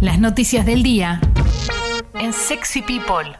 Las noticias del día en Sexy People.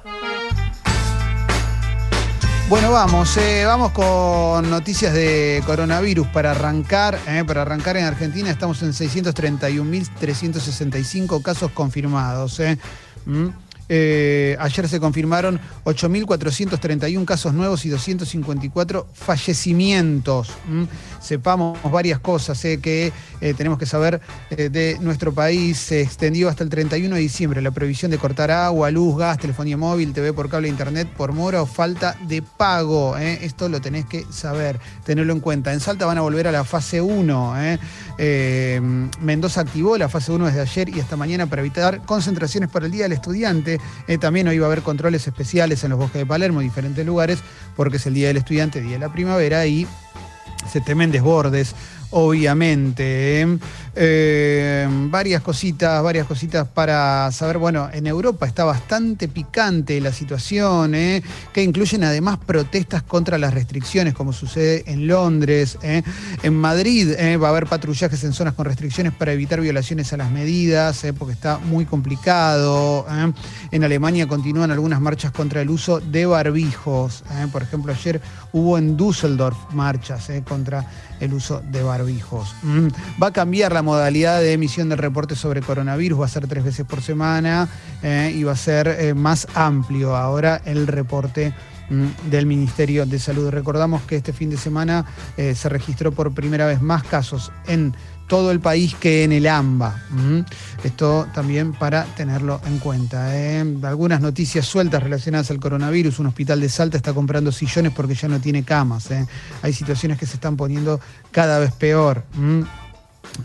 Bueno, vamos, eh, vamos con noticias de coronavirus para arrancar. eh, para arrancar en Argentina estamos en 631.365 casos confirmados. eh. Mm. Eh, ayer se confirmaron 8.431 casos nuevos y 254 fallecimientos. Mm. Sepamos varias cosas eh, que eh, tenemos que saber de nuestro país. Se extendió hasta el 31 de diciembre la prohibición de cortar agua, luz, gas, telefonía móvil, TV por cable, internet por mora o falta de pago. Esto lo tenés que saber, tenerlo en cuenta. En Salta van a volver a la fase 1. eh. Eh, Mendoza activó la fase 1 desde ayer y hasta mañana para evitar concentraciones para el Día del Estudiante. Eh, también hoy va a haber controles especiales en los bosques de Palermo, en diferentes lugares, porque es el Día del Estudiante, Día de la Primavera y se temen desbordes, obviamente. ¿eh? Eh, varias cositas, varias cositas para saber. Bueno, en Europa está bastante picante la situación, ¿eh? que incluyen además protestas contra las restricciones, como sucede en Londres. En Madrid va a haber patrullajes en zonas con restricciones para evitar violaciones a las medidas, porque está muy complicado. En Alemania continúan algunas marchas contra el uso de barbijos. Por ejemplo, ayer hubo en Düsseldorf marchas contra el uso de barbijos. Mm. Va a cambiar la modalidad de emisión del reporte sobre coronavirus, va a ser tres veces por semana eh, y va a ser eh, más amplio ahora el reporte mm, del Ministerio de Salud. Recordamos que este fin de semana eh, se registró por primera vez más casos en todo el país que en el AMBA. Esto también para tenerlo en cuenta. ¿eh? Algunas noticias sueltas relacionadas al coronavirus. Un hospital de Salta está comprando sillones porque ya no tiene camas. ¿eh? Hay situaciones que se están poniendo cada vez peor.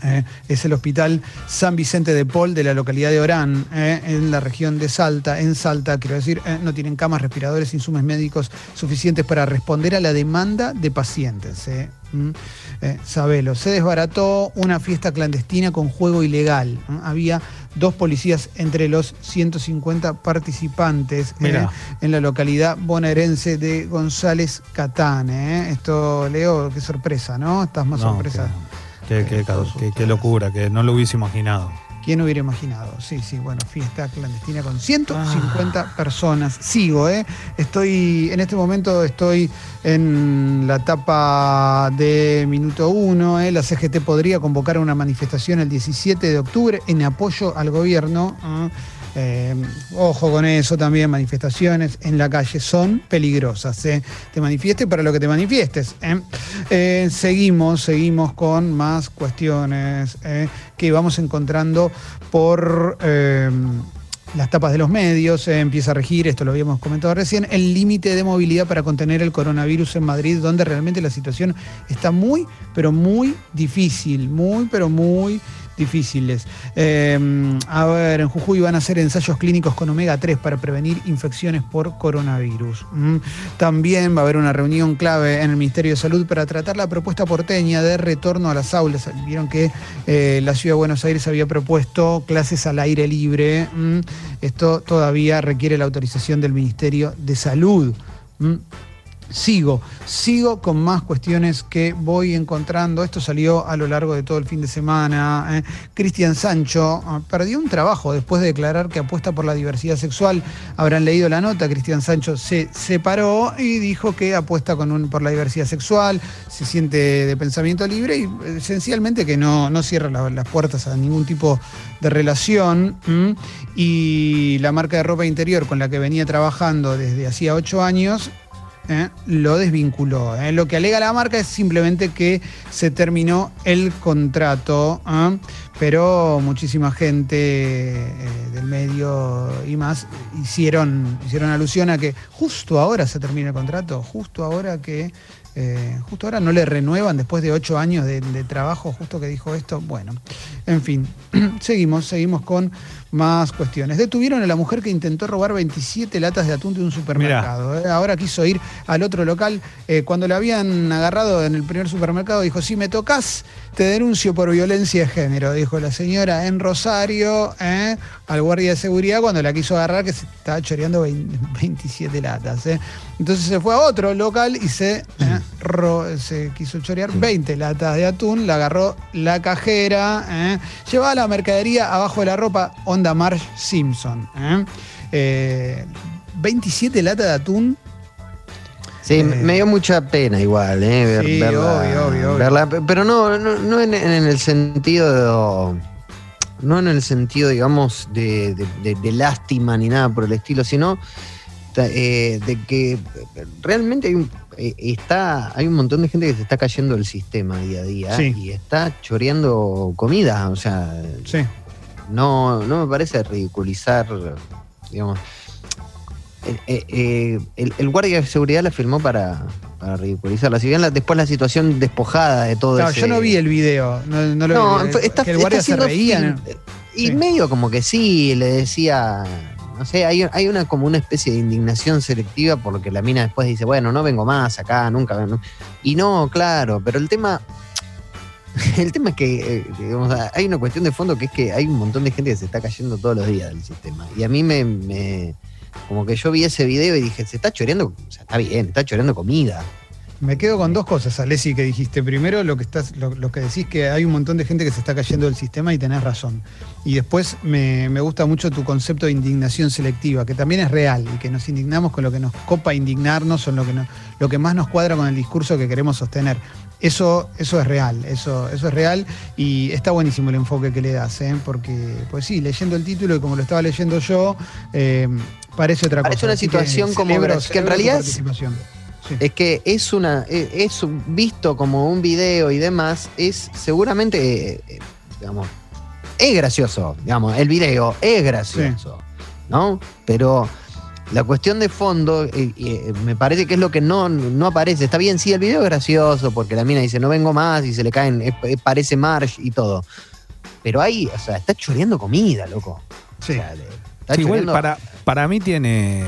Eh, es el Hospital San Vicente de Paul de la localidad de Orán, eh, en la región de Salta. En Salta, quiero decir, eh, no tienen camas, respiradores, insumos médicos suficientes para responder a la demanda de pacientes. Mm. Sabelo. Se desbarató una fiesta clandestina con juego ilegal. Había dos policías entre los 150 participantes eh, en la localidad bonaerense de González Catán. eh. Esto, Leo, qué sorpresa, ¿no? Estás más No, sorpresa. Qué, qué- qué- qué locura, que no lo hubiese imaginado. ¿Quién hubiera imaginado? Sí, sí, bueno, fiesta clandestina con 150 Ah. personas. Sigo, ¿eh? Estoy, en este momento estoy en la etapa de minuto uno. ¿eh? La CGT podría convocar una manifestación el 17 de octubre en apoyo al gobierno. ¿eh? Eh, ojo con eso también, manifestaciones en la calle son peligrosas. ¿eh? Te manifiestes para lo que te manifiestes. ¿eh? Seguimos, seguimos con más cuestiones que vamos encontrando por las tapas de los medios. empieza a regir, esto lo habíamos comentado recién, el límite de movilidad para contener el coronavirus en Madrid, donde realmente la situación está muy, pero muy difícil, muy, pero muy difíciles. Eh, a ver, en Jujuy van a hacer ensayos clínicos con omega 3 para prevenir infecciones por coronavirus. Mm. También va a haber una reunión clave en el Ministerio de Salud para tratar la propuesta porteña de retorno a las aulas. Vieron que eh, la Ciudad de Buenos Aires había propuesto clases al aire libre. Mm. Esto todavía requiere la autorización del Ministerio de Salud. Mm. Sigo, sigo con más cuestiones que voy encontrando. Esto salió a lo largo de todo el fin de semana. ¿eh? Cristian Sancho ah, perdió un trabajo después de declarar que apuesta por la diversidad sexual. Habrán leído la nota. Cristian Sancho se separó y dijo que apuesta con un- por la diversidad sexual, se siente de pensamiento libre y esencialmente que no, no cierra la- las puertas a ningún tipo de relación. Y la marca de ropa interior con la que venía trabajando desde hacía ocho años ¿eh? lo desvinculó. ¿eh? Lo que alega la marca es simplemente que se terminó el contrato, ¿ah? pero muchísima gente eh, del medio y más hicieron, hicieron alusión a que justo ahora se termina el contrato, justo ahora que... eh, justo ahora no le renuevan después de ocho años de, de trabajo, justo que dijo esto. Bueno, en fin, seguimos, seguimos con más cuestiones. Detuvieron a la mujer que intentó robar 27 latas de atún de un supermercado. ¿eh? Ahora quiso ir al otro local. Eh, cuando la habían agarrado en el primer supermercado, dijo: Si me tocas, Te denuncio por violencia de género, dijo la señora en Rosario ¿eh? al guardia de seguridad cuando la quiso agarrar que se estaba choreando 20 27 latas. ¿eh? Entonces se fue a otro local y se, ro- se quiso chorear 20 latas de atún, la agarró la cajera, llevaba la mercadería abajo de la ropa Onda Marsh Simpson. ¿eh? Eh, 27 latas de atún Sí, Eh. me dio mucha pena igual, ¿eh? Ver, Sí, verla, obvio, obvio, verla, pero no, no, no en, en el sentido de- no en el sentido, digamos, de, de- lástima ni nada por el estilo, sino eh, de que realmente hay un, eh, está, hay un montón de gente que se está cayendo del sistema día a día Sí. y está choreando comida, o sea, Sí. No, no me parece ridiculizar, digamos. Eh, eh, eh, el, el guardia de seguridad la filmó para, para ridiculizarla. Si bien la- después la situación despojada de todo Claro, ese- yo no vi el video. No, no lo No, vi. está, que el guardia se reía. Y Sí. medio como que sí, le decía. No sé, hay, hay una como una especie de indignación selectiva por lo que la mina después dice, bueno, no vengo más acá, nunca. vengo". Y no, claro, pero el tema. El tema es que eh, digamos, hay una cuestión de fondo que es que hay un montón de gente que se está cayendo todos los días del sistema. Y a mí me, me- como que yo vi ese video y dije, se está choreando, o sea, está bien, está choreando comida. Me quedo con dos cosas, Alessi, que dijiste. Primero, lo que, estás, lo, lo que decís que hay un montón de gente que se está cayendo del sistema y tenés razón. Y después me, me gusta mucho tu concepto de indignación selectiva, que también es real y que nos indignamos con lo que nos copa indignarnos o lo que, no- lo que más nos cuadra con el discurso que queremos sostener. Eso, eso es real, eso, eso es real y está buenísimo el enfoque que le das, ¿eh? porque, pues sí, leyendo el título y como lo estaba leyendo yo, eh, parece otra Parece cosa. una Así situación como celebro- que en realidad es- que es una. e- Es visto como un video y demás, es seguramente. eh, digamos. Es gracioso, digamos. El video es gracioso. ¿No? Pero la cuestión de fondo, eh, eh, me parece que es lo que no, no aparece. Está bien, sí, el video es gracioso, porque la mina dice, no vengo más, y se le caen, es- es- parece Marsh y todo. Pero ahí, o sea, está choreando comida, loco. Sí. O sea, le- está Sí, igual para, para mí tiene.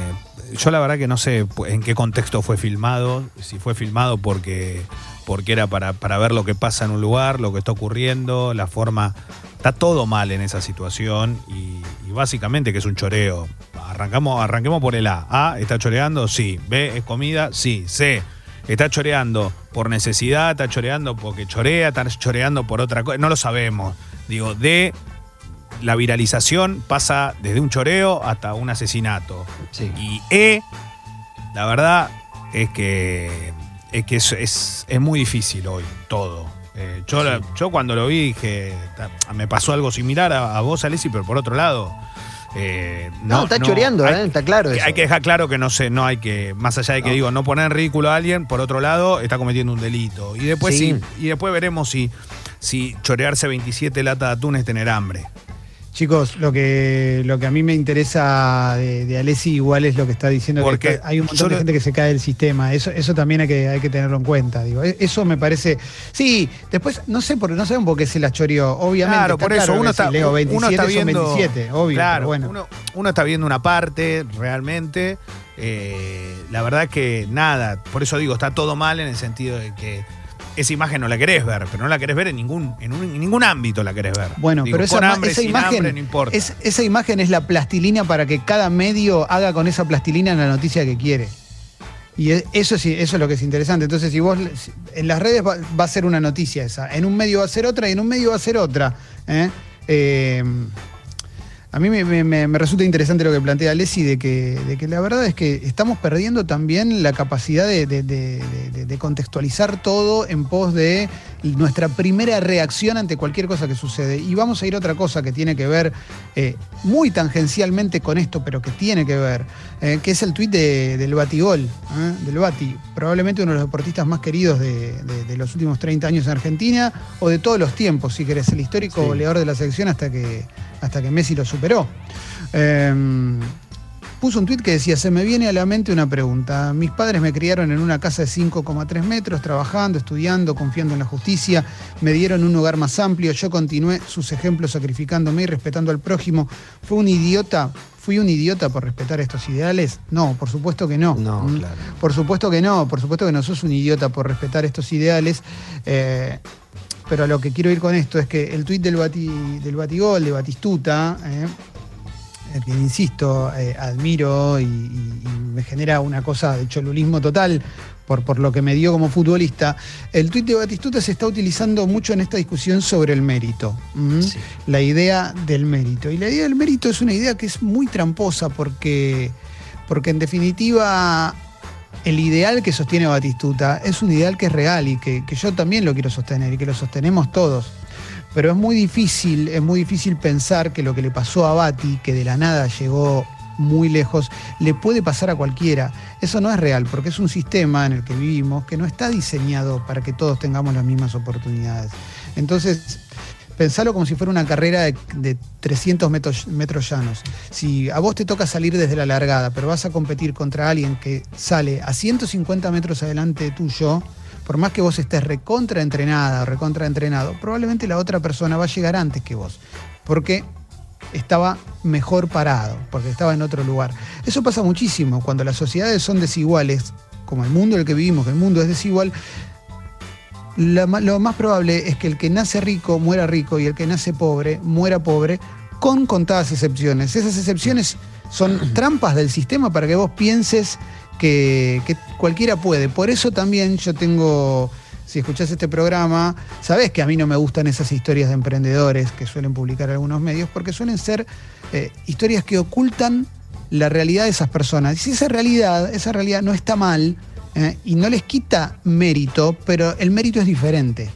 Yo la verdad que no sé en qué contexto fue filmado, si fue filmado porque, porque era para, para ver lo que pasa en un lugar, lo que está ocurriendo, la forma. Está todo mal en esa situación y, y básicamente que es un choreo. Arrancamos, arranquemos por el A. A, ¿está choreando? Sí. B, ¿es comida? Sí. C, ¿está choreando por necesidad? ¿Está choreando porque chorea? ¿Está choreando por otra cosa? No lo sabemos. Digo, D, la viralización pasa desde un choreo hasta un asesinato. Sí. Y E, la verdad es que es, que es, es- es muy difícil hoy todo. Eh, yo, la- yo cuando lo vi dije, me pasó algo similar a, a vos, Alessi, pero por otro lado. eh, No, está choreando, hay- ¿eh? Está claro eso. Hay que dejar claro que no sé, no hay que, más allá de que No. digo, no poner en ridículo a alguien, por otro lado, está cometiendo un delito. Y después Sí. sí, y después veremos si, si chorearse 27 latas de atún es tener hambre. Chicos, lo que, lo que a mí me interesa de, de Alessi igual es lo que está diciendo, que Porque está- hay un montón de gente que se cae del sistema. Eso, eso también hay que, hay que tenerlo en cuenta. Digo. E- Eso me parece. Sí, después no sé por, no saben por qué se la choreó. Obviamente. Claro, por eso claro uno que está, si leo 27 uno está son viendo. 27, obvio. Claro, pero bueno. uno, uno está viendo una parte realmente. eh, la verdad que nada, por eso digo, está todo mal en el sentido de que esa imagen no la querés ver, pero no la querés ver en ningún, en, un- en ningún ámbito la querés ver. Bueno, Digo, pero esa, hambre, esa imagen, hambre, no importa. es- esa imagen es la plastilina para que cada medio haga con esa plastilina la noticia que quiere. Y e- eso, sí, eso es lo que es interesante. Entonces, si vos en las redes va, va a ser una noticia esa, en un medio va a ser otra y en un medio va a ser otra. ¿eh? Eh, a mí me, me- me- me resulta interesante lo que plantea Alessi de que, de que la verdad es que estamos perdiendo también la capacidad de, de- de- de- de contextualizar todo en pos de nuestra primera reacción ante cualquier cosa que sucede. Y vamos a ir a otra cosa que tiene que ver eh, muy tangencialmente con esto, pero que tiene que ver, eh, que es el tuit de- del Batigol, ¿eh? del Bati, probablemente uno de los deportistas más queridos de, los últimos 30 años en Argentina, o de todos los tiempos, si querés, el histórico Sí. goleador de la selección hasta que, hasta que Messi lo superó. Em, puso un tuit que decía, se me viene a la mente una pregunta. Mis padres me criaron en una casa de 5,3 metros, trabajando, estudiando, confiando en la justicia, me dieron un hogar más amplio, yo continué sus ejemplos sacrificándome y respetando al prójimo. ¿Fue un idiota? ¿Fui un idiota por respetar estos ideales? No, por supuesto que no. No, Mm. claro. Por supuesto que no, por supuesto que no sos un idiota por respetar estos ideales. Eh, pero lo que quiero ir con esto es que el tuit del, del Batigol, de Batistuta, eh, que insisto, eh, admiro y, me genera una cosa de cholulismo total por, por lo que me dio como futbolista, el tuit de Batistuta se está utilizando mucho en esta discusión sobre el mérito, la idea del mérito. Y la idea del mérito es una idea que es muy tramposa porque, porque en definitiva el ideal que sostiene Batistuta es un ideal que es real y que, que yo también lo quiero sostener y que lo sostenemos todos pero es muy difícil, es muy difícil pensar que lo que le pasó a Bati, que de la nada llegó muy lejos, le puede pasar a cualquiera. Eso no es real, porque es un sistema en el que vivimos que no está diseñado para que todos tengamos las mismas oportunidades. Entonces, pensalo como si fuera una carrera de, 300 metros, metros, llanos. Si a vos te toca salir desde la largada, pero vas a competir contra alguien que sale a 150 metros adelante tuyo, por más que vos estés recontra entrenada o recontra entrenado, probablemente la otra persona va a llegar antes que vos, porque estaba mejor parado, porque estaba en otro lugar. Eso pasa muchísimo cuando las sociedades son desiguales, como el mundo en el que vivimos, que el mundo es desigual. Lo más probable es que el que nace rico muera rico y el que nace pobre muera pobre, con contadas excepciones. Esas excepciones son trampas del sistema para que vos pienses que, cualquiera puede. Por eso también yo tengo si escuchás este programa, sabés que a mí no me gustan esas historias de emprendedores que suelen publicar algunos medios, porque suelen ser eh, historias que ocultan la realidad de esas personas. Y si esa realidad, esa realidad no está mal eh, y no les quita mérito, pero el mérito es diferente.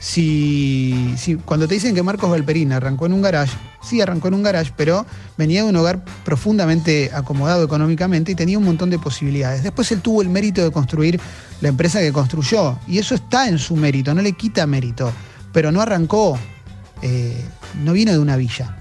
Si, cuando te dicen que Marcos Valperín arrancó en un garage, sí arrancó en un garage, pero venía de un hogar profundamente acomodado económicamente y tenía un montón de posibilidades. Después él tuvo el mérito de construir la empresa que construyó y eso está en su mérito, no le quita mérito, pero no arrancó, eh, no vino de una villa.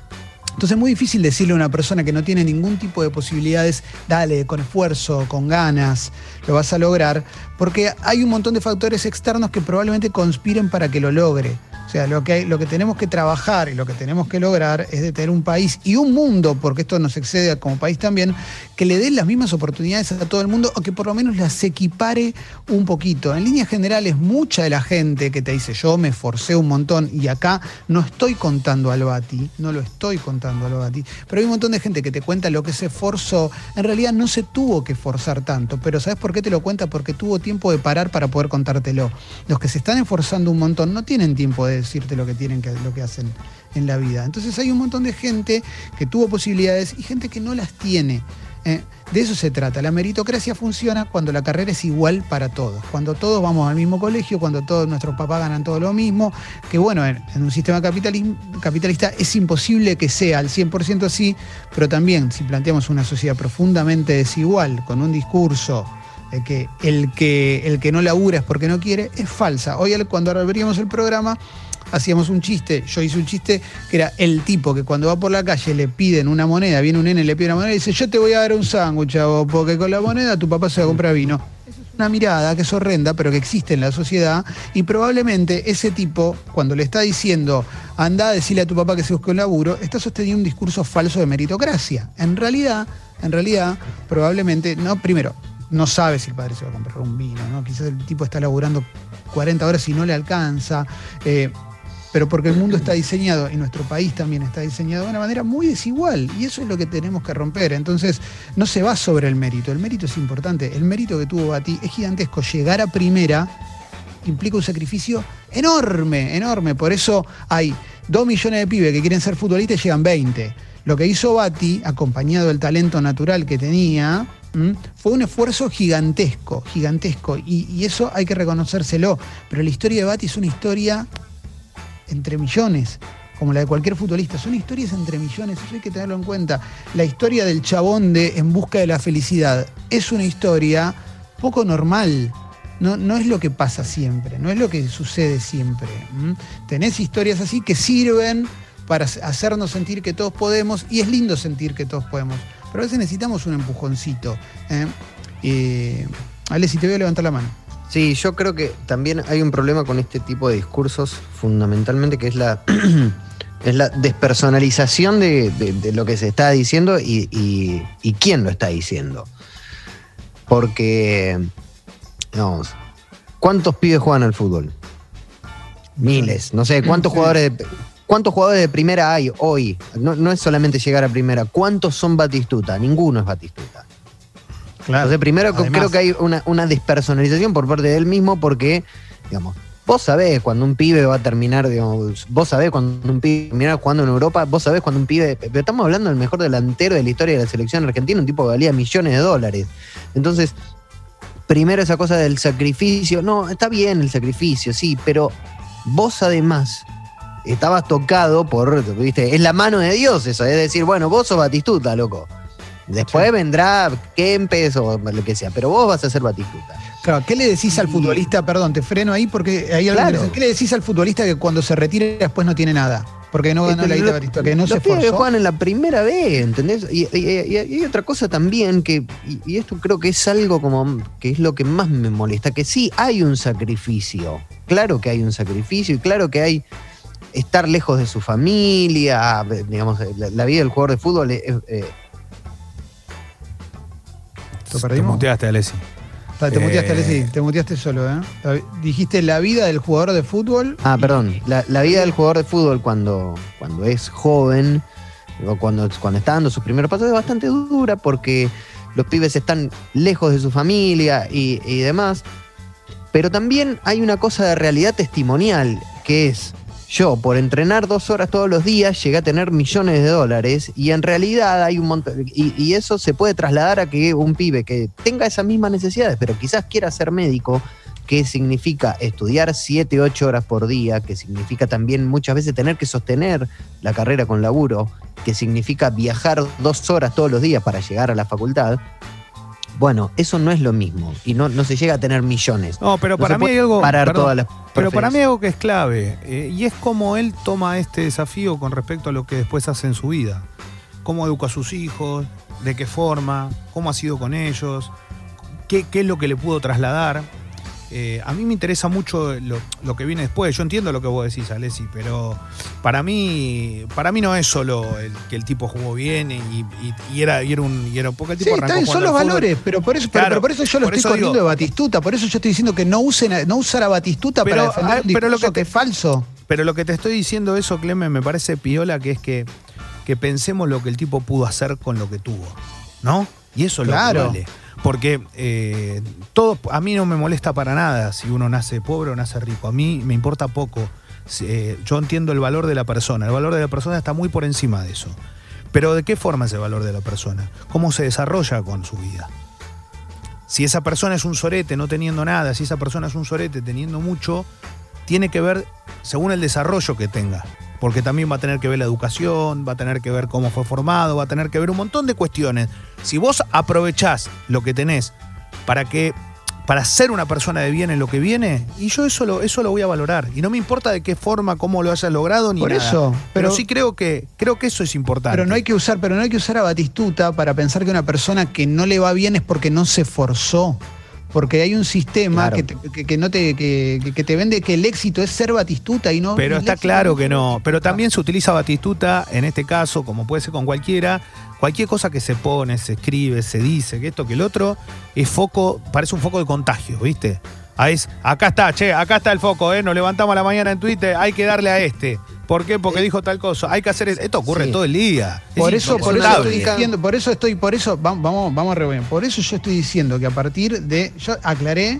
Entonces es muy difícil decirle a una persona que no tiene ningún tipo de posibilidades, dale, con esfuerzo, con ganas, lo vas a lograr, porque hay un montón de factores externos que probablemente conspiren para que lo logre. Sea, lo que, tenemos que trabajar y lo que tenemos que lograr es de tener un país y un mundo, porque esto nos excede como país también, que le dé las mismas oportunidades a todo el mundo o que por lo menos las equipare un poquito. En líneas generales, mucha de la gente que te dice yo me esforcé un montón y acá no estoy contando al Bati, no lo estoy contando al Bati, pero hay un montón de gente que te cuenta lo que se esforzó. En realidad no se tuvo que esforzar tanto, pero ¿sabes por qué te lo cuenta? Porque tuvo tiempo de parar para poder contártelo. Los que se están esforzando un montón no tienen tiempo de decirte lo que tienen que, lo que hacen en la vida. Entonces hay un montón de gente que tuvo posibilidades y gente que no las tiene. ¿eh? de eso se trata. La meritocracia funciona cuando la carrera es igual para todos, cuando todos vamos al mismo colegio, cuando todos nuestros papás ganan todo lo mismo, que bueno, en, un sistema capitalista es imposible que sea al 100% así, pero también si planteamos una sociedad profundamente desigual, con un discurso que el que el que no labura es porque no quiere, es falsa. Hoy cuando abríamos el programa hacíamos un chiste, yo hice un chiste que era el tipo que cuando va por la calle le piden una moneda, viene un nene, le pide una moneda y dice, yo te voy a dar un sándwich, porque con la moneda tu papá se va a comprar vino. Es una mirada que es horrenda, pero que existe en la sociedad y probablemente ese tipo, cuando le está diciendo, anda a decirle a tu papá que se busque un laburo, está sosteniendo un discurso falso de meritocracia. En realidad, en realidad, probablemente, no, primero, no sabe si el padre se va a comprar un vino, ¿no? Quizás el tipo está laburando 40 horas y no le alcanza. Eh, pero porque el mundo está diseñado y nuestro país también está diseñado de una manera muy desigual y eso es lo que tenemos que romper. Entonces, no se va sobre el mérito, el mérito es importante, el mérito que tuvo Bati es gigantesco, llegar a primera implica un sacrificio enorme, enorme, por eso hay dos millones de pibes que quieren ser futbolistas y llegan 20. Lo que hizo Bati, acompañado del talento natural que tenía, fue un esfuerzo gigantesco, gigantesco, y, y, eso hay que reconocérselo. Pero la historia de Bati es una historia entre millones, como la de cualquier futbolista. Son historias entre millones, eso hay que tenerlo en cuenta. La historia del chabón de En busca de la felicidad es una historia poco normal. No, no es lo que pasa siempre, no es lo que sucede siempre. Tenés historias así que sirven para hacernos sentir que todos podemos y es lindo sentir que todos podemos. Pero a veces necesitamos un empujoncito. ¿eh? Eh, Ale, si te voy a levantar la mano. Sí, yo creo que también hay un problema con este tipo de discursos, fundamentalmente, que es la, es la despersonalización de, lo que se está diciendo y, quién lo está diciendo. Porque, vamos, ¿cuántos pibes juegan al fútbol? Miles. No sé, ¿cuántos Sí. jugadores de, ¿cuántos jugadores de primera hay hoy? No, no es solamente llegar a primera. ¿Cuántos son Batistuta? Ninguno es Batistuta. Entonces, primero Además. creo que hay una, una despersonalización por parte de él mismo porque, digamos, vos sabés cuando un pibe va a terminar, digamos, vos sabés cuando un pibe termina jugando en Europa, vos sabés cuando un pibe, pero estamos hablando del mejor delantero de la historia de la selección argentina, un tipo que valía millones de dólares. Entonces, primero esa cosa del sacrificio, no, está bien el sacrificio, sí, pero vos además estabas tocado por, viste, es la mano de Dios eso, es decir, bueno, vos sos Batistuta, loco. Después vendrá Kempes o lo que sea, pero vos vas a ser Batistuta. Claro, ¿qué le decís al futbolista? Perdón, te freno ahí porque hay algo Claro. ¿Qué le decís al futbolista que cuando se retira después no tiene nada? Porque no ganó Este, la Batistuta, que no los se pibes que esforzó. juegan en la primera vez, ¿entendés? Y, hay otra cosa también que, y, y esto creo que es algo como que es lo que más me molesta, que sí hay un sacrificio, claro que hay un sacrificio y claro que hay estar lejos de su familia, digamos, la, la vida del jugador de fútbol es, eh, ¿Lo Te perdimos? muteaste, Alessi. Te muteaste, Eh, Alessi, te muteaste solo, ¿eh? Dijiste la vida del jugador de fútbol. Ah, y- perdón. La, la vida del jugador de fútbol cuando, cuando es joven, o cuando, cuando está dando sus primeros pasos, es bastante dura porque los pibes están lejos de su familia y, y demás. Pero también hay una cosa de realidad testimonial, que es, yo por entrenar dos horas todos los días llegué a tener millones de dólares y en realidad hay un montón, y, y eso se puede trasladar a que un pibe que tenga esas mismas necesidades, pero quizás quiera ser médico, que significa estudiar 7, 8 horas por día, que significa también muchas veces tener que sostener la carrera con laburo, que significa viajar dos horas todos los días para llegar a la facultad. Bueno, eso no es lo mismo y no, no se llega a tener millones. No, pero No para mí hay algo. parar perdón, todas las Pero para mí hay algo que es clave, eh, y es cómo él toma este desafío con respecto a lo que después hace en su vida. Cómo educa a sus hijos, de qué forma, cómo ha sido con ellos, qué, qué es lo que le pudo trasladar. Eh, a mí me interesa mucho lo, lo que viene después. Yo entiendo lo que vos decís, Alessi, pero para mí, para mí no es solo el, que el tipo jugó bien y, y- y era, y era un. y era- porque el Sí, tipo está bien, son los valores, pero por eso, pero- Claro, pero por eso yo lo estoy corriendo digo- de Batistuta, por eso yo estoy diciendo que no usen a- no usar a Batistuta Pero, para defender ah, un pero lo que es falso. Pero lo que te estoy diciendo eso, Clemen, me parece piola, que es que, que pensemos lo que el tipo pudo hacer con lo que tuvo, ¿no? Y eso es Claro. lo que vale. Porque eh, todo, a mí no me molesta para nada si uno nace pobre o nace rico. A mí me importa poco. Eh, yo entiendo el valor de la persona. El valor de la persona está muy por encima de eso. Pero ¿de qué forma es el valor de la persona? ¿Cómo se desarrolla con su vida? Si esa persona es un sorete no teniendo nada, si esa persona es un sorete teniendo mucho, tiene que ver según el desarrollo que tenga. Porque también va a tener que ver la educación, va a tener que ver cómo fue formado, va a tener que ver un montón de cuestiones. Si vos aprovechás lo que tenés para que para ser una persona de bien en lo que viene, y yo eso lo, eso lo voy a valorar. Y no me importa de qué forma, cómo lo hayas logrado, ni Por nada. eso, Pero, pero- sí creo que, creo que eso es importante. Pero no hay que usar, pero no hay que usar a Batistuta para pensar que una persona que no le va bien es porque no se forzó. Porque hay un sistema Claro. que, te, que- que no te, que, que te vende que el éxito es ser Batistuta y no. Pero está claro que no. Pero también se utiliza Batistuta, en este caso, como puede ser con cualquiera, cualquier cosa que se pone, se escribe, se dice, que esto, que el otro, es foco, parece un foco de contagio, ¿viste? Ahí es, acá está, che, acá está el foco, ¿eh? Nos levantamos a la mañana en Twitter, hay que darle a este. ¿Por qué? Porque dijo tal cosa. Hay que hacer eso. Esto ocurre Sí. todo el día. Es Por eso, por eso estoy diciendo, por eso estoy, por eso, vamos, vamos, a reunir. Por eso yo estoy diciendo que a partir de. Yo aclaré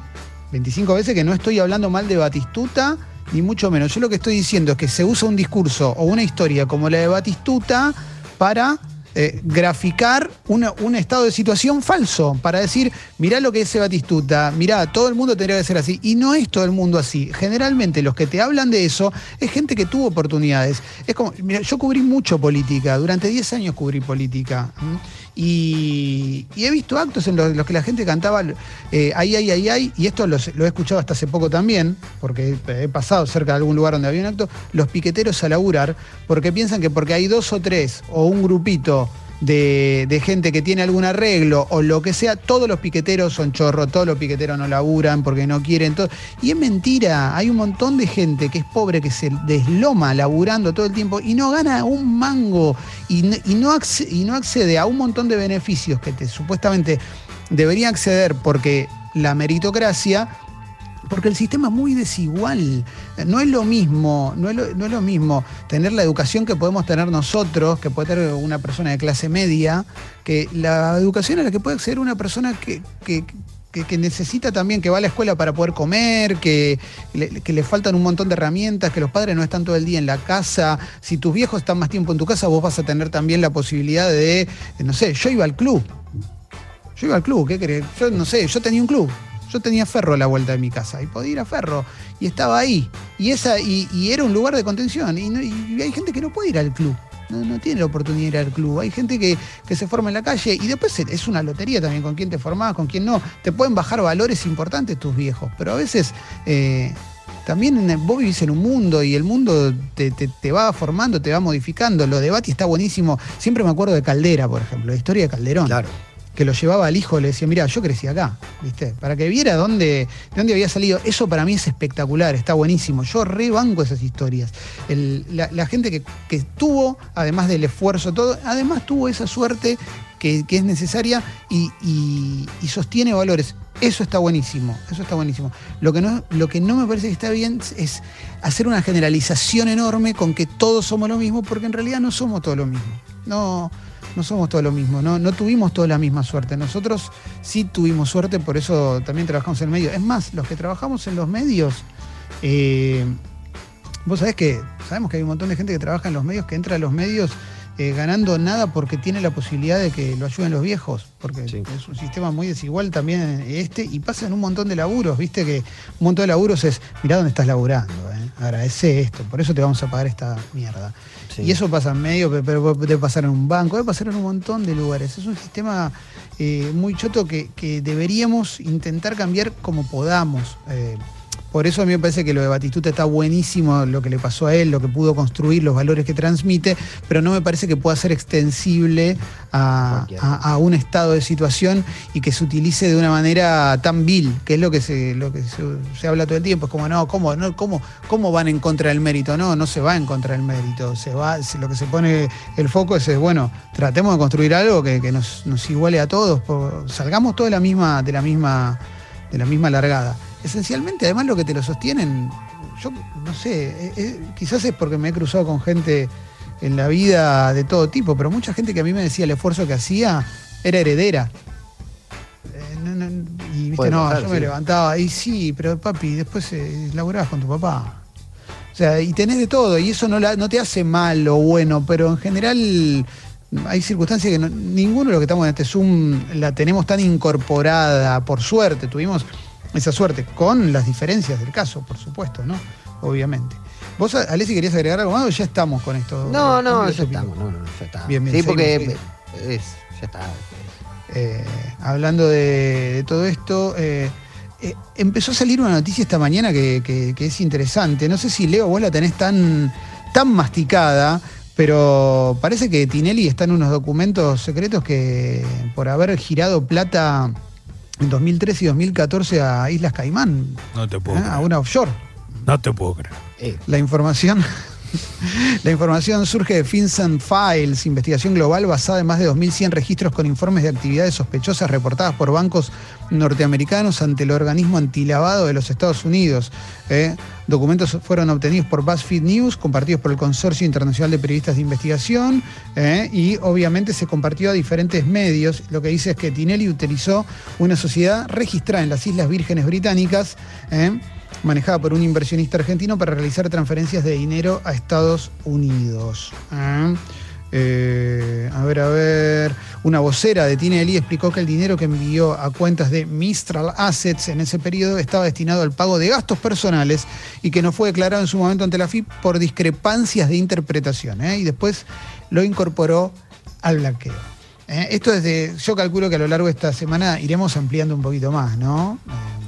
25 veces que no estoy hablando mal de Batistuta, ni mucho menos. Yo lo que estoy diciendo es que se usa un discurso o una historia como la de Batistuta para eh, graficar una- un estado de situación falso, para decir, mirá lo que dice Batistuta, mirá, todo el mundo tendría que ser así. Y no es todo el mundo así. Generalmente los que te hablan de eso es gente que tuvo oportunidades. Es como, mira, yo cubrí mucho política, durante 10 años cubrí política. Y, he visto actos en los, que la gente cantaba eh, ay, ay, ay, ay, y esto lo, he escuchado hasta hace poco también, porque he pasado cerca de algún lugar donde había un acto, los piqueteros a laburar, porque piensan que porque hay dos o tres o un grupito de, de gente que tiene algún arreglo o lo que sea, todos los piqueteros son chorros, todos los piqueteros no laburan porque no quieren todo. Y es mentira, hay un montón de gente que es pobre que se desloma laburando todo el tiempo y no gana un mango y, no, acce- y no accede a un montón de beneficios que te, supuestamente debería acceder porque la meritocracia porque el sistema es muy desigual. No es lo mismo, no es no es lo mismo tener la educación que podemos tener nosotros, que puede tener una persona de clase media, que la educación a la que puede acceder una persona que, que- que- necesita también, que va a la escuela para poder comer, que le, que le faltan un montón de herramientas, que los padres no están todo el día en la casa. Si tus viejos están más tiempo en tu casa, vos vas a tener también la posibilidad de, no sé, yo iba al club. Yo iba al club, ¿qué crees? Yo no sé, yo tenía un club. Yo tenía Ferro a la vuelta de mi casa y podía ir a Ferro y estaba ahí. Y, esa, y, y era un lugar de contención. Y, no- y hay gente que no puede ir al club. No, tiene la oportunidad de ir al club. Hay gente que, que se forma en la calle y después es una lotería también con quién te formás, con quién no. Te pueden bajar valores importantes tus viejos, pero a veces eh, también vos vivís en un mundo y el mundo te, te- te va formando, te va modificando. Lo de Bati está buenísimo. Siempre me acuerdo de Caldera, por ejemplo, la historia de Calderón Claro. Que lo llevaba al hijo, le decía, mira, yo crecí acá, ¿viste? Para que viera dónde, de dónde había salido. Eso para mí es espectacular, está buenísimo. Yo rebanco esas historias. La gente que, que tuvo, además del esfuerzo, todo, además tuvo esa suerte que, que es necesaria y, y- y sostiene valores. Eso está buenísimo, eso está buenísimo. Lo que, no, lo que no me parece que está bien es hacer una generalización enorme con que todos somos lo mismo, porque en realidad no somos todos lo mismo. No, no somos todos lo mismo, no, no tuvimos toda la misma suerte. Nosotros sí tuvimos suerte, por eso también trabajamos en el medio. Es más, los que trabajamos en los medios, eh, vos sabés que sabemos que hay un montón de gente que trabaja en los medios, que entra a los medios eh, ganando nada porque tiene la posibilidad de que lo ayuden los viejos, porque Sí. es un sistema muy desigual también este, y pasa en un montón de laburos, viste que un montón de laburos es, mirá dónde estás laburando, eh, agradece esto, por eso te vamos a pagar esta mierda. Sí. Y eso pasa en medio, pe- pero puede pasar en un banco, puede pasar en un montón de lugares. Es un sistema eh, muy choto que, que deberíamos intentar cambiar como podamos. Por eso a mí me parece que lo de Batistuta está buenísimo, lo que le pasó a él, lo que pudo construir, los valores que transmite, pero no me parece que pueda ser extensible a, Cualquiera. a- a un estado de situación y que se utilice de una manera tan vil, que es lo que se, lo que se, se habla todo el tiempo. Es como, no, ¿cómo, no, cómo, ¿cómo van en contra del mérito? No, no se va en contra del mérito. Se va, lo que se pone el foco es, bueno, tratemos de construir algo que, que nos, nos iguale a todos, salgamos todos de la misma, de la misma, de la misma largada. Esencialmente, además, lo que te lo sostienen, yo no sé, eh, eh, quizás es porque me he cruzado con gente en la vida de todo tipo, pero mucha gente que a mí me decía el esfuerzo que hacía era heredera. Eh, no, no, y viste, Puede no, pasar, yo me levantaba y sí, pero papi, después eh, laburabas con tu papá. O sea, y tenés de todo, y eso no, la- no te hace mal o bueno, pero en general hay circunstancias que no- ninguno de los que estamos en este Zoom la tenemos tan incorporada, por suerte, tuvimos esa suerte, con las diferencias del caso, por supuesto, ¿no? Obviamente. ¿Vos, Alessi, querías agregar algo más o ya estamos con esto? No, no, ya tópico. estamos, no, no, ya está. Bien, bien, sí, porque es, ya está. Eh, hablando de, de todo esto, eh, eh, empezó a salir una noticia esta mañana que, que- que es interesante. No sé si Leo vos la tenés tan, tan masticada, pero parece que Tinelli está en unos documentos secretos que por haber girado plata en 2013 y 2014 a Islas Caimán, No te puedo ¿eh? a una offshore. No te puedo creer. Eh, La información, la información surge de FinCEN Files, investigación global basada en más de 2.100 registros con informes de actividades sospechosas reportadas por bancos norteamericanos ante el organismo antilavado de los Estados Unidos. ¿eh? Documentos fueron obtenidos por BuzzFeed News, compartidos por el Consorcio Internacional de Periodistas de Investigación ¿eh? y obviamente se compartió a diferentes medios. Lo que dice es que Tinelli utilizó una sociedad registrada en las Islas Vírgenes Británicas. ¿eh? Manejada por un inversionista argentino para realizar transferencias de dinero a Estados Unidos. Ah, eh, a ver, a ver. Una vocera de Tinelli explicó que el dinero que envió a cuentas de Mistral Assets en ese periodo estaba destinado al pago de gastos personales y que no fue declarado en su momento ante la FIP por discrepancias de interpretación. ¿eh? Y después lo incorporó al blanqueo. ¿Eh? Esto es de, yo calculo que a lo largo de esta semana iremos ampliando un poquito más, ¿no?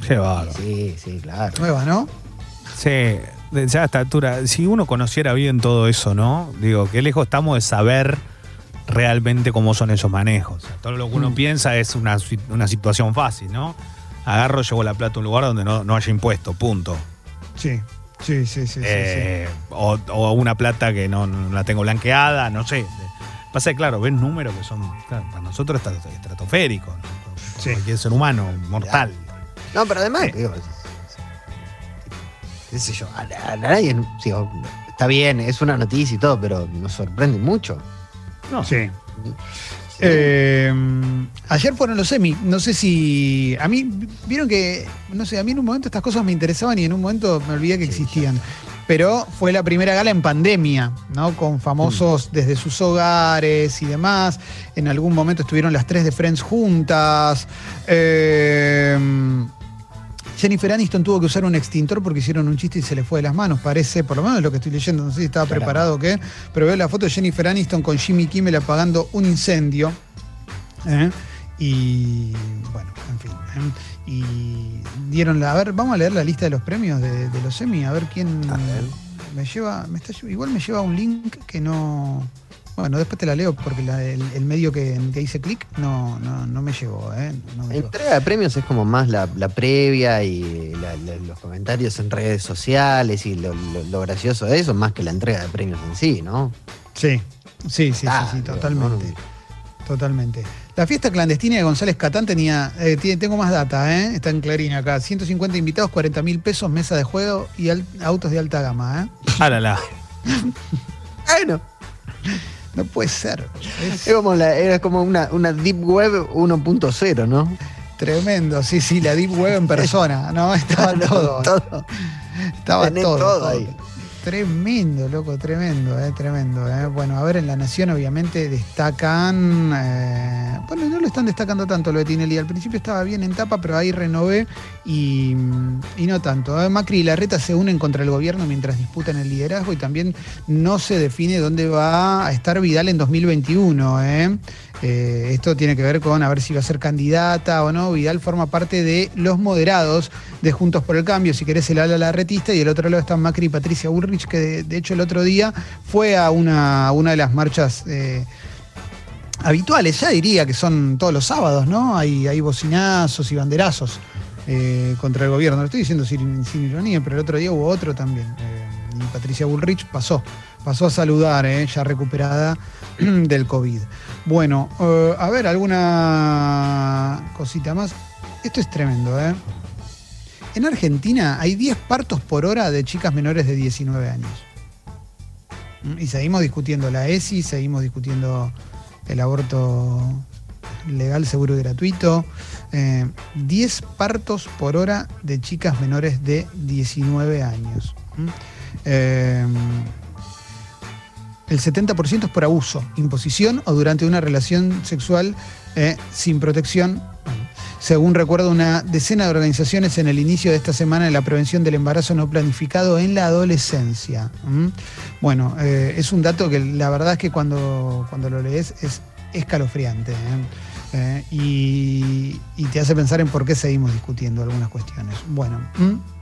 Qué bárbaro. sí, sí, claro. nueva, ¿no? Sí, de- ya a esta altura, si uno conociera bien todo eso, ¿no? Digo, qué lejos estamos de saber realmente cómo son esos manejos. O sea, todo lo que uno Mm. piensa es una, una situación fácil, ¿no? Agarro, llevo la plata a un lugar donde no, no haya impuesto, punto. Sí, sí, sí, sí. sí, Eh, O, o una plata que no, no la tengo blanqueada, no sé. Pasa que, claro, ven números que son, claro, para nosotros estra- estratosféricos, ¿no? Sí. cualquier ser humano, mortal. No, pero además, Sí. digo, qué sé yo, a, a- a nadie, digo, está bien, es una noticia y todo, pero nos sorprende mucho. No, Sí. Eh, ayer fueron los semi. No sé si. A mí, vieron que. No sé, a mí en un momento estas cosas me interesaban y en un momento me olvidé que existían. Pero fue la primera gala en pandemia, ¿no? Con famosos desde sus hogares y demás. En algún momento estuvieron las tres de Friends juntas. Eh, Jennifer Aniston tuvo que usar un extintor porque hicieron un chiste y se le fue de las manos, parece, por lo menos lo que estoy leyendo, no sé si estaba Claro. preparado o qué, pero veo la foto de Jennifer Aniston con Jimmy Kimmel apagando un incendio. ¿eh? Y bueno, en fin. ¿eh? Y dieron la. A ver, vamos a leer la lista de los premios de, de los semi, a ver quién A ver. me lleva. Me está, igual me lleva un link que no. Bueno, después te la leo porque la- el, el medio que, que hice clic no, no, no me llevó. ¿eh? No me La entrega de premios es como más la, la previa y los comentarios en redes sociales y lo, lo- lo gracioso de eso, más que la entrega de premios en sí, ¿no? Sí, sí, sí, Ah, sí, sí, totalmente. Totalmente. La fiesta clandestina de González Catán tenía, eh, tiene- tengo más data, ¿eh? está en Clarín acá, 150 invitados, 40 mil pesos, mesa de juego y al- autos de alta gama. ¿eh? Ah, la, la. Bueno, No puede ser. Es es como, la, era como una, una Deep Web 1.0, ¿no? tremendo, sí, sí, la Deep Web en persona, ¿no? Estaba todo. todo. Estaba Tenés todo. todo todo. ahí. Tremendo, loco, tremendo, eh, tremendo. eh. Bueno, a ver, en La Nación obviamente destacan, eh, bueno, no lo están destacando tanto lo de Tinelli, al principio estaba bien en tapa, pero ahí renové y, y no tanto. Macri y Larreta se unen contra el gobierno mientras disputan el liderazgo y también no se define dónde va a estar Vidal en 2021. Eh. Esto tiene que ver con a ver si va a ser candidata o no. Vidal forma parte de los moderados de Juntos por el Cambio, si querés el ala larretista, y del otro lado están Macri y Patricia Bullrich, que de, hecho el otro día fue a una, una de las marchas eh, habituales, ya diría que son todos los sábados, ¿no? Hay, hay bocinazos y banderazos eh, contra el gobierno. Lo estoy diciendo sin, ironía, pero el otro día hubo otro también. Patricia Bullrich pasó, pasó a saludar, ya recuperada del COVID. Bueno, eh, a ver, alguna cosita más. Esto es tremendo, ¿eh? En Argentina hay 10 partos por hora de chicas menores de 19 años. Mm, Y seguimos discutiendo la ESI, seguimos discutiendo el aborto legal, seguro y gratuito. Eh, 10 partos por hora de chicas menores de 19 años. ¿Mm? Eh, el 70% es por abuso, imposición o durante una relación sexual eh, sin protección. Según recuerda una decena de organizaciones en el inicio de esta semana en la prevención del embarazo no planificado en la adolescencia. ¿Mm? Bueno, eh, es un dato que la verdad es que cuando, cuando lo lees es escalofriante. ¿eh? Y, y te hace pensar en por qué seguimos discutiendo algunas cuestiones. Bueno. ¿mm?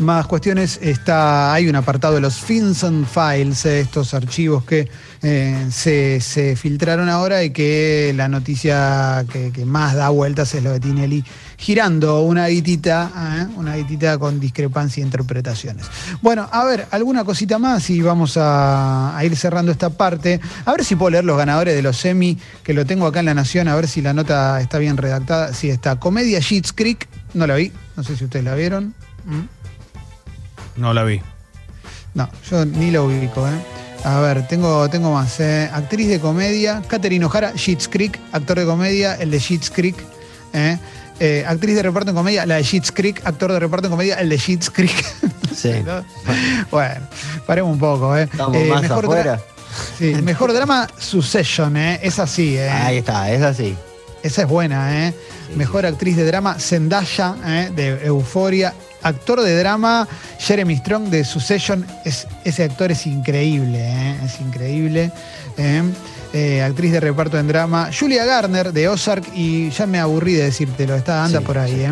Más cuestiones, está, hay un apartado de los Finson Files, eh, estos archivos que eh, se, se filtraron ahora y que la noticia que, más da vueltas es lo de Tinelli girando una guitita, eh, una guitita con discrepancia de interpretaciones. Bueno, a ver, alguna cosita más y vamos a, a ir cerrando esta parte. A ver si puedo leer los ganadores de los semi, que lo tengo acá en La Nación, a ver si la nota está bien redactada. Sí, está. Comedia Sheets Creek, no la vi, no sé si ustedes la vieron. ¿Mm? No la vi. No, yo ni lo ubico, ¿eh? A ver, tengo, tengo más. ¿eh? Actriz de comedia, Catherine O'Hara, Sheets Creek. Actor de comedia, el de Sheets Creek. ¿eh? Eh, actriz de reparto en comedia, la de Sheets Creek. Actor de reparto en comedia, el de Sheets Creek. Sí. ¿No? Bueno, paremos un poco, ¿eh? Estamos Eh, más mejor afuera. sí, mejor drama, Succession, ¿eh? Es así, ¿eh? Ahí está, es así. Esa es buena, ¿eh? Sí, Mejor actriz de drama, Zendaya, ¿eh? de Euforia. Actor de drama, Jeremy Strong de Succession. Es, ese actor es increíble, ¿eh? Es increíble. ¿eh? Eh, actriz de reparto en drama, Julia Garner de Ozark. Y ya me aburrí de decírtelo, está, anda Sí, por ahí.